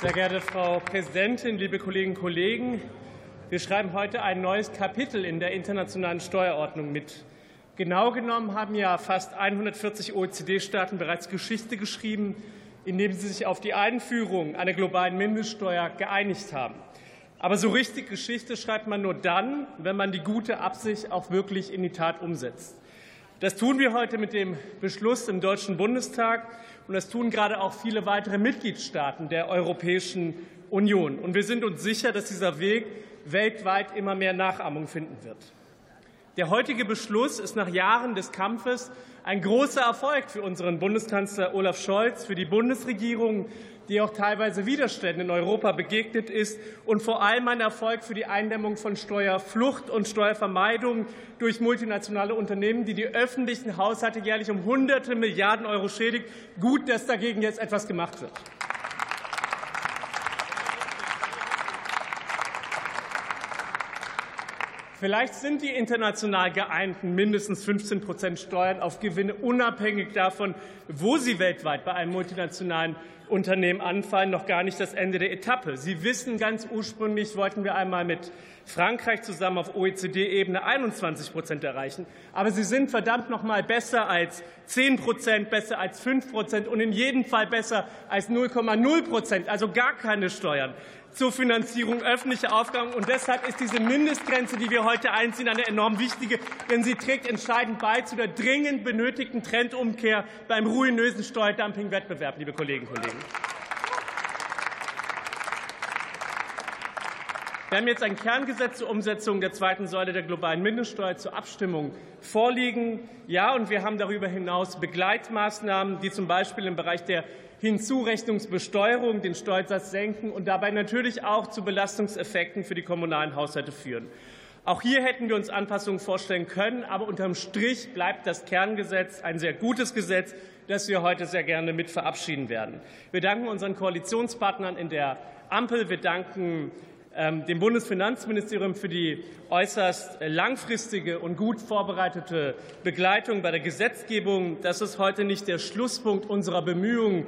Sehr geehrte Frau Präsidentin, liebe Kolleginnen und Kollegen! Wir schreiben heute ein neues Kapitel in der internationalen Steuerordnung mit. Genau genommen haben ja fast 140 OECD-Staaten bereits Geschichte geschrieben, indem sie sich auf die Einführung einer globalen Mindeststeuer geeinigt haben. Aber so richtig Geschichte schreibt man nur dann, wenn man die gute Absicht auch wirklich in die Tat umsetzt. Das tun wir heute mit dem Beschluss im Deutschen Bundestag, und das tun gerade auch viele weitere Mitgliedstaaten der Europäischen Union. Und wir sind uns sicher, dass dieser Weg weltweit immer mehr Nachahmung finden wird. Der heutige Beschluss ist nach Jahren des Kampfes ein großer Erfolg für unseren Bundeskanzler Olaf Scholz, für die Bundesregierung, die auch teilweise Widerständen in Europa begegnet ist, und vor allem ein Erfolg für die Eindämmung von Steuerflucht und Steuervermeidung durch multinationale Unternehmen, die die öffentlichen Haushalte jährlich um hunderte Milliarden Euro schädigt. Gut, dass dagegen jetzt etwas gemacht wird. Vielleicht sind die international geeinten mindestens 15 Prozent Steuern auf Gewinne unabhängig davon, wo sie weltweit bei einem multinationalen Unternehmen anfallen, noch gar nicht das Ende der Etappe. Sie wissen, ganz ursprünglich wollten wir einmal mit Frankreich zusammen auf OECD-Ebene 21 Prozent erreichen. Aber sie sind verdammt noch mal besser als 10 Prozent, besser als 5 Prozent und in jedem Fall besser als 0,0 Prozent, also gar keine Steuern zur Finanzierung öffentlicher Aufgaben. Und deshalb ist diese Mindestgrenze, die wir heute einziehen, eine enorm wichtige, denn sie trägt entscheidend bei zu der dringend benötigten Trendumkehr beim ruinösen Steuerdumping-Wettbewerb, liebe Kolleginnen und Kollegen. Wir haben jetzt ein Kerngesetz zur Umsetzung der zweiten Säule der globalen Mindeststeuer zur Abstimmung vorliegen. Ja, und wir haben darüber hinaus Begleitmaßnahmen, die zum Beispiel im Bereich der Hinzurechnungsbesteuerung den Steuersatz senken und dabei natürlich auch zu Belastungseffekten für die kommunalen Haushalte führen. Auch hier hätten wir uns Anpassungen vorstellen können, aber unterm Strich bleibt das Kerngesetz ein sehr gutes Gesetz, das wir heute sehr gerne mit verabschieden werden. Wir danken unseren Koalitionspartnern in der Ampel. Wir danken dem Bundesfinanzministerium für die äußerst langfristige und gut vorbereitete Begleitung bei der Gesetzgebung. Das ist heute nicht der Schlusspunkt unserer Bemühungen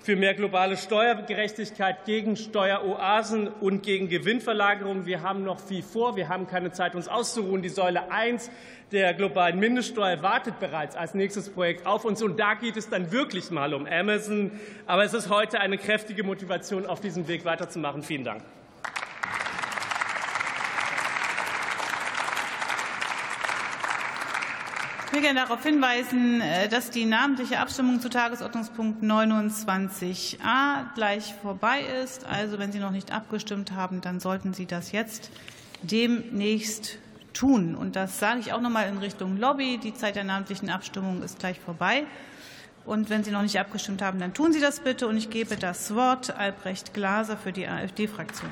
für mehr globale Steuergerechtigkeit, gegen Steueroasen und gegen Gewinnverlagerung. Wir haben noch viel vor. Wir haben keine Zeit, uns auszuruhen. Die Säule 1 der globalen Mindeststeuer wartet bereits als nächstes Projekt auf uns. Und da geht es dann wirklich mal um Amazon. Aber es ist heute eine kräftige Motivation, auf diesem Weg weiterzumachen. Vielen Dank. Will gerne darauf hinweisen, äh, dass die namentliche Abstimmung zu Tagesordnungspunkt 29a gleich vorbei ist. Also wenn Sie noch nicht abgestimmt haben, dann sollten Sie das jetzt demnächst tun. Und das sage ich auch noch mal in Richtung Lobby. Die Zeit der namentlichen Abstimmung ist gleich vorbei. Und wenn Sie noch nicht abgestimmt haben, dann tun Sie das bitte. Und ich gebe das Wort Albrecht Glaser für die AfD-Fraktion.